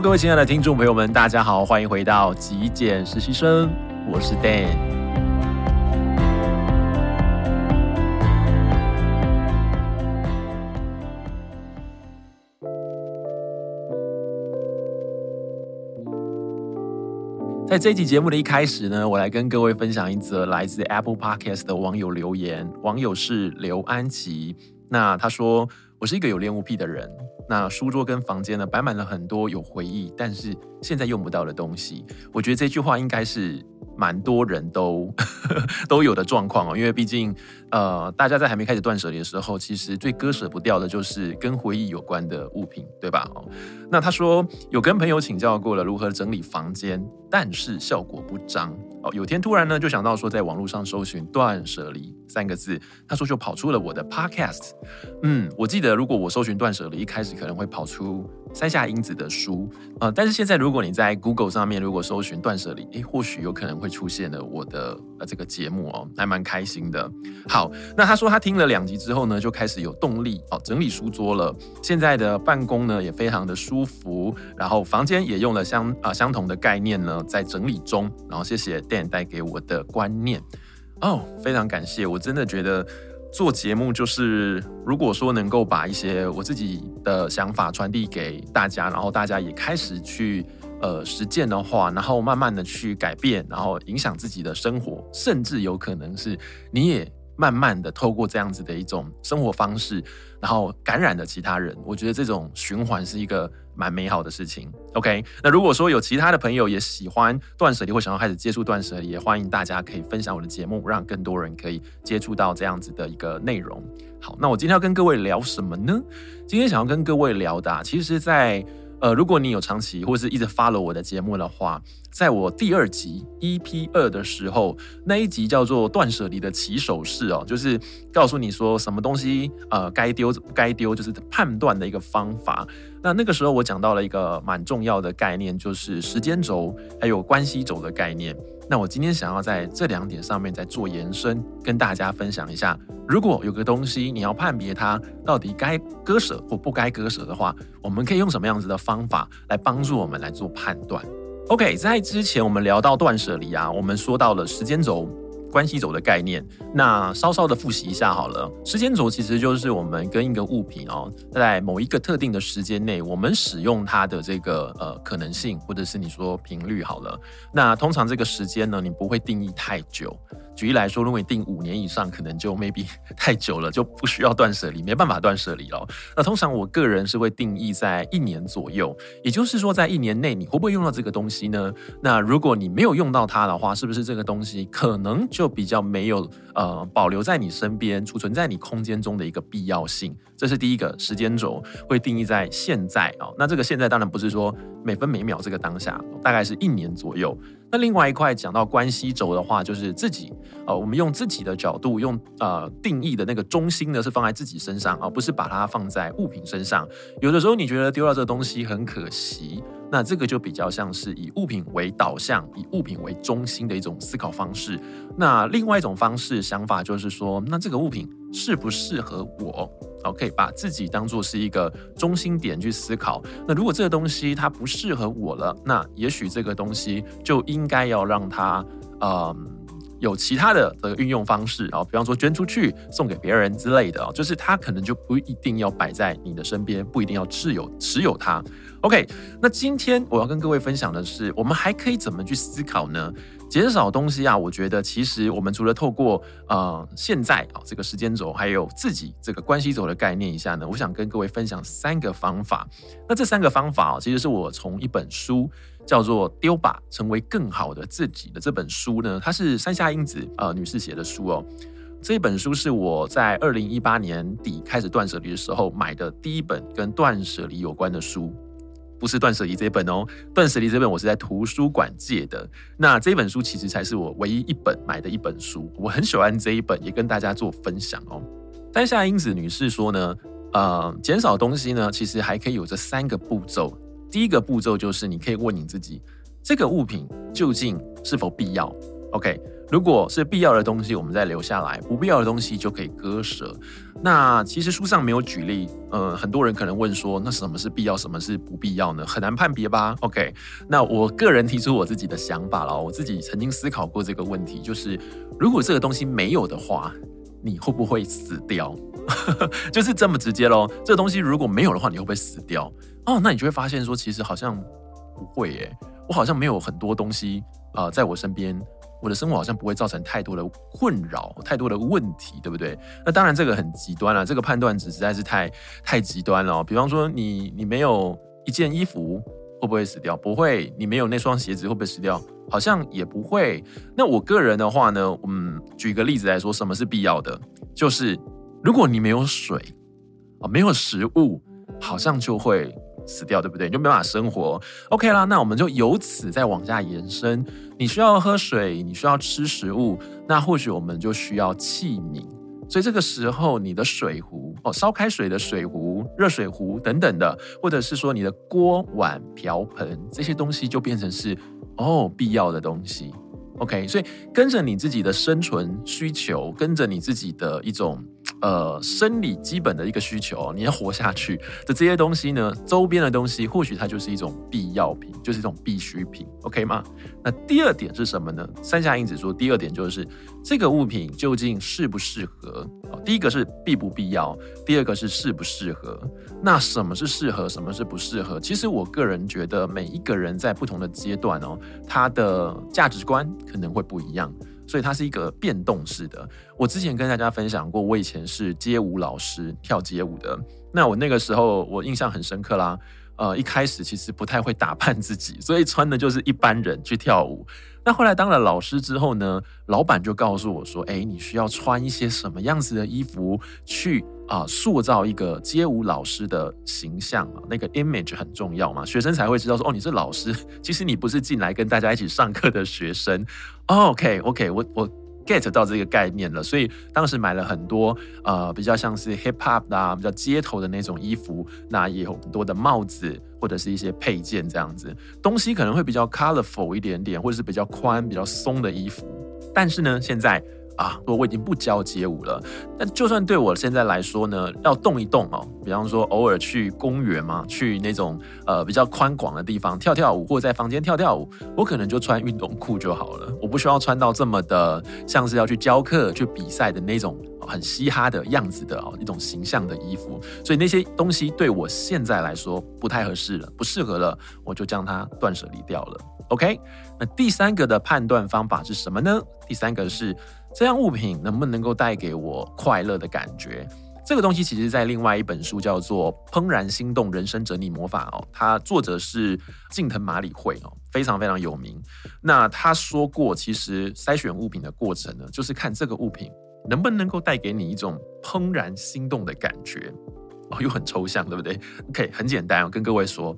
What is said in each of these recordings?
各位亲爱的听众朋友们，大家好，欢迎回到极简实习生，我是 Dan。在这期节目的一开始呢，我来跟各位分享一则来自 Apple Podcast 的网友留言，网友是刘安琪，那他说，我是一个有恋物癖的人。那书桌跟房间呢，摆满了很多有回忆，但是现在用不到的东西。我觉得这句话应该是蛮多人都 都有的状况哦，因为毕竟呃，大家在还没开始断舍离的时候，其实最割舍不掉的就是跟回忆有关的物品，对吧？哦，那他说有跟朋友请教过了如何整理房间，但是效果不彰。哦，有天突然呢就想到说，在网络上搜寻“断舍离”三个字，他说就跑出了我的 Podcast。嗯，我记得如果我搜寻“断舍离”，一开始可能会跑出山下英子的书，呃，但是现在如果你在 Google 上面如果搜寻“断舍离”，诶，或许有可能会出现了我的呃这个节目哦，还蛮开心的。好，那他说他听了两集之后呢，就开始有动力哦，整理书桌了。现在的办公呢也非常的舒服，然后房间也用了相啊、相同的概念呢在整理中。然后谢谢 Dan。带给我的观念哦，非常感谢。我真的觉得做节目就是，如果说能够把一些我自己的想法传递给大家，然后大家也开始去呃实践的话，然后慢慢的去改变，然后影响自己的生活，甚至有可能是你也慢慢的透过这样子的一种生活方式，然后感染了其他人。我觉得这种循环是一个。蛮美好的事情，OK。那如果说有其他的朋友也喜欢断舍离或想要开始接触断舍离，也欢迎大家可以分享我的节目，让更多人可以接触到这样子的一个内容。好，那我今天要跟各位聊什么呢？今天想要跟各位聊的啊，其实在呃，如果你有长期或是一直 follow 我的节目的话，在我第二集 EP 二的时候，那一集叫做断舍离的起手式哦，就是告诉你说什么东西呃该丢不该丢，就是判断的一个方法。那那个时候我讲到了一个蛮重要的概念，就是时间轴还有关系轴的概念。那我今天想要在这两点上面再做延伸，跟大家分享一下，如果有个东西你要判别它到底该割舍或不该割舍的话，我们可以用什么样子的方法来帮助我们来做判断？OK，在之前我们聊到断舍离啊，我们说到了时间轴。关系轴的概念，那稍稍的复习一下好了。时间轴其实就是我们跟一个物品哦，在某一个特定的时间内，我们使用它的这个呃可能性，或者是你说频率好了。那通常这个时间呢，你不会定义太久。举例来说，如果你定五年以上，可能就 maybe 太久了，就不需要断舍离，没办法断舍离了。那通常我个人是会定义在一年左右，也就是说，在一年内你会不会用到这个东西呢？那如果你没有用到它的话，是不是这个东西可能就就比较没有呃保留在你身边、储存在你空间中的一个必要性？这是第一个时间轴会定义在现在啊。那这个现在当然不是说每分每秒这个当下，大概是一年左右。那另外一块讲到关系轴的话，就是自己，呃，我们用自己的角度，用呃定义的那个中心呢，是放在自己身上，而不是把它放在物品身上。有的时候你觉得丢掉这个东西很可惜，那这个就比较像是以物品为导向，以物品为中心的一种思考方式。那另外一种方式想法就是说，那这个物品适不适合我？可以把自己当做是一个中心点去思考。那如果这个东西它不适合我了，那也许这个东西就应该要让它，嗯，有其他的的运用方式啊，比方说捐出去、送给别人之类的，就是它可能就不一定要摆在你的身边，不一定要持有持有它。OK，那今天我要跟各位分享的是，我们还可以怎么去思考呢？减少东西啊，我觉得其实我们除了透过呃现在啊这个时间轴，还有自己这个关系轴的概念一下呢，我想跟各位分享三个方法。那这三个方法啊，其实是我从一本书叫做《丢吧，成为更好的自己》的这本书呢，它是山下英子呃女士写的书哦。这本书是我在二零一八年底开始断舍离的时候买的第一本跟断舍离有关的书。不是断舍离这本哦，断舍离这本我是在图书馆借的。那这本书其实才是我唯一一本买的一本书，我很喜欢这一本，也跟大家做分享哦。山下英子女士说呢，呃，减少东西呢，其实还可以有这三个步骤。第一个步骤就是你可以问你自己，这个物品究竟是否必要？OK，如果是必要的东西，我们再留下来；不必要的东西就可以割舍。那其实书上没有举例，呃，很多人可能问说，那什么是必要，什么是不必要呢？很难判别吧？OK，那我个人提出我自己的想法了，我自己曾经思考过这个问题，就是如果这个东西没有的话，你会不会死掉？就是这么直接喽。这个东西如果没有的话，你会不会死掉？哦，那你就会发现说，其实好像不会耶。我好像没有很多东西啊、在我身边。我的生活好像不会造成太多的困扰，太多的问题，对不对？那当然，这个很极端了，这个判断值实在是太太极端了。哦比方说，你你没有一件衣服，会不会死掉？不会。你没有那双鞋子，会不会死掉？好像也不会。那我个人的话呢，嗯，举一个例子来说，什么是必要的？就是如果你没有水啊，没有食物，好像就会。死掉，对不对？你就没办法生活。OK 啦，那我们就由此再往下延伸。你需要喝水，你需要吃食物，那或许我们就需要器皿。所以这个时候，你的水壶哦，烧开水的水壶、热水壶等等的，或者是说你的锅碗瓢盆这些东西，就变成是哦必要的东西。OK，所以跟着你自己的生存需求，跟着你自己的一种。呃，生理基本的一个需求，你要活下去的这些东西呢，周边的东西或许它就是一种必要品，就是一种必需品，OK 吗？那第二点是什么呢？山下英子说，第二点就是这个物品究竟适不适合？第一个是必不必要，第二个是适不适合。那什么是适合，什么是不适合？其实我个人觉得，每一个人在不同的阶段哦，他的价值观可能会不一样。所以它是一个变动式的。我之前跟大家分享过，我以前是街舞老师，跳街舞的。那我那个时候我印象很深刻啦。呃，一开始其实不太会打扮自己，所以穿的就是一般人去跳舞。那后来当了老师之后呢，老板就告诉我说：“哎，你需要穿一些什么样子的衣服去啊、塑造一个街舞老师的形象啊？那个 image 很重要嘛，学生才会知道说，哦，你是老师，其实你不是进来跟大家一起上课的学生。OK OK，我我。Get 到这个概念了，所以当时买了很多呃比较像是 hip hop 的，比较街头的那种衣服，那也有很多的帽子或者是一些配件这样子，东西可能会比较 colorful 一点点，或者是比较宽、比较松的衣服。但是呢，现在。啊，我我已经不教街舞了。但就算对我现在来说呢，要动一动哦，比方说偶尔去公园嘛，去那种呃比较宽广的地方跳跳舞，或在房间跳跳舞，我可能就穿运动裤就好了。我不需要穿到这么的像是要去教课、去比赛的那种很嘻哈的样子的哦，一种形象的衣服。所以那些东西对我现在来说不太合适了，不适合了，我就将它断舍离掉了。OK，那第三个的判断方法是什么呢？第三个是。这样物品能不能够带给我快乐的感觉？这个东西其实，在另外一本书叫做《怦然心动人生整理魔法》哦，它作者是近藤麻里惠哦，非常非常有名。那他说过，其实筛选物品的过程呢，就是看这个物品能不能够带给你一种怦然心动的感觉哦，又很抽象，对不对？OK，很简单，我跟各位说，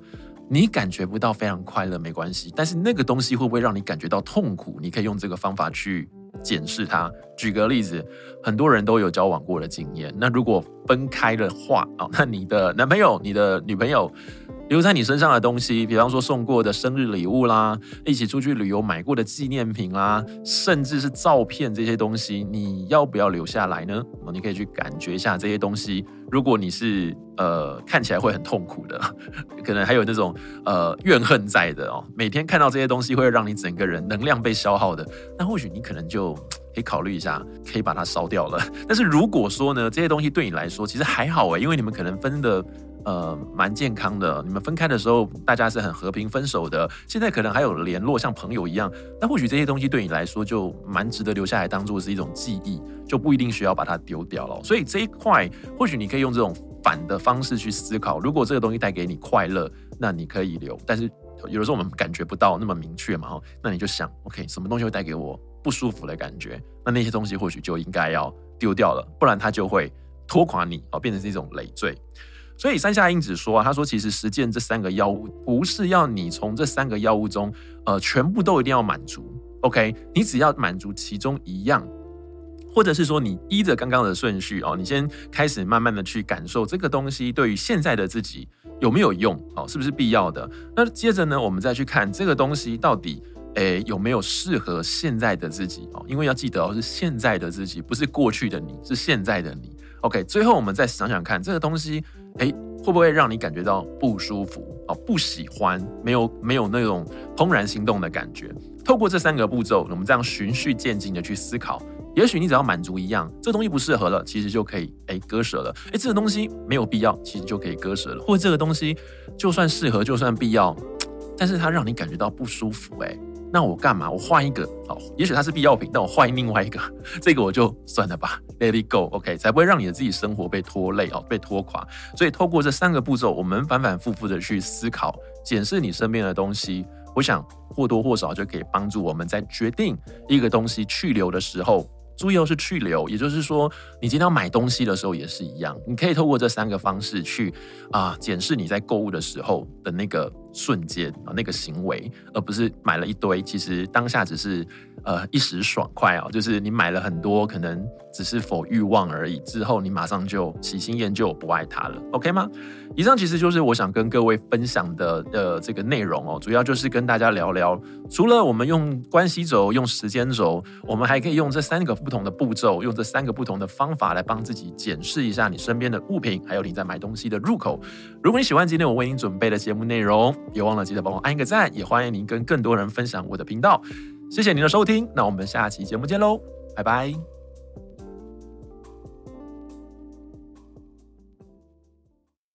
你感觉不到非常快乐没关系，但是那个东西会不会让你感觉到痛苦？你可以用这个方法去。检视它。举个例子，很多人都有交往过的经验。那如果分开的话啊，那你的男朋友、你的女朋友留在你身上的东西，比方说送过的生日礼物啦，一起出去旅游买过的纪念品啦，甚至是照片这些东西，你要不要留下来呢？你可以去感觉一下这些东西。如果你是呃看起来会很痛苦的，可能还有那种呃怨恨在的哦，每天看到这些东西会让你整个人能量被消耗的，那或许你可能就可以考虑一下，可以把它烧掉了。但是如果说呢，这些东西对你来说其实还好诶，因为你们可能分的呃蛮健康的，你们分开的时候大家是很和平分手的，现在可能还有联络，像朋友一样。那或许这些东西对你来说就蛮值得留下来，当做是一种记忆，就不一定需要把它丢掉了。所以这一块或许你可以用这种反的方式去思考，如果这个东西带给你快乐，那你可以留。但是有的时候我们感觉不到那么明确嘛，那你就想，OK，什么东西会带给我不舒服的感觉？那那些东西或许就应该要丢掉了，不然它就会拖垮你哦，变成是一种累赘。所以山下英子说啊，他说其实实践这三个要务，不是要你从这三个要务中，呃，全部都一定要满足。OK，你只要满足其中一样。或者是说，你依着刚刚的顺序哦，你先开始慢慢的去感受这个东西对于现在的自己有没有用哦，是不是必要的？那接着呢，我们再去看这个东西到底，诶，有没有适合现在的自己哦？因为要记得哦，是现在的自己，不是过去的你，是现在的你。OK，最后我们再想想看，这个东西，诶，会不会让你感觉到不舒服哦？不喜欢，没有没有那种怦然心动的感觉。透过这三个步骤，我们这样循序渐进的去思考，也许你只要满足一样，这东西不适合了，其实就可以诶割舍了。诶，这个东西没有必要，其实就可以割舍了。或者这个东西就算适合，就算必要，但是它让你感觉到不舒服，诶。那我干嘛？我换一个哦，也许它是必要品，但我换另外一个，这个我就算了吧，Let it go，OK，才不会让你的自己生活被拖累哦，被拖垮。所以透过这三个步骤，我们反反复复的去思考、检视你身边的东西。我想或多或少就可以帮助我们在决定一个东西去留的时候，注意哦，是去留，也就是说，你今天要买东西的时候也是一样，你可以透过这三个方式去啊检视你在购物的时候的那个瞬间啊那个行为，而不是买了一堆，其实当下只是呃一时爽快啊，就是你买了很多，可能只是否欲望而已，之后你马上就喜新厌旧，不爱它了，OK 吗？以上其实就是我想跟各位分享的呃这个内容哦，主要就是跟大家聊聊，除了我们用关系轴、用时间轴，我们还可以用这三个不同的步骤，用这三个不同的方法来帮自己检视一下你身边的物品，还有你在买东西的入口。如果你喜欢今天我为您准备的节目内容，别忘了记得帮我按一个赞，也欢迎您跟更多人分享我的频道。谢谢您的收听，那我们下期节目见喽，拜拜。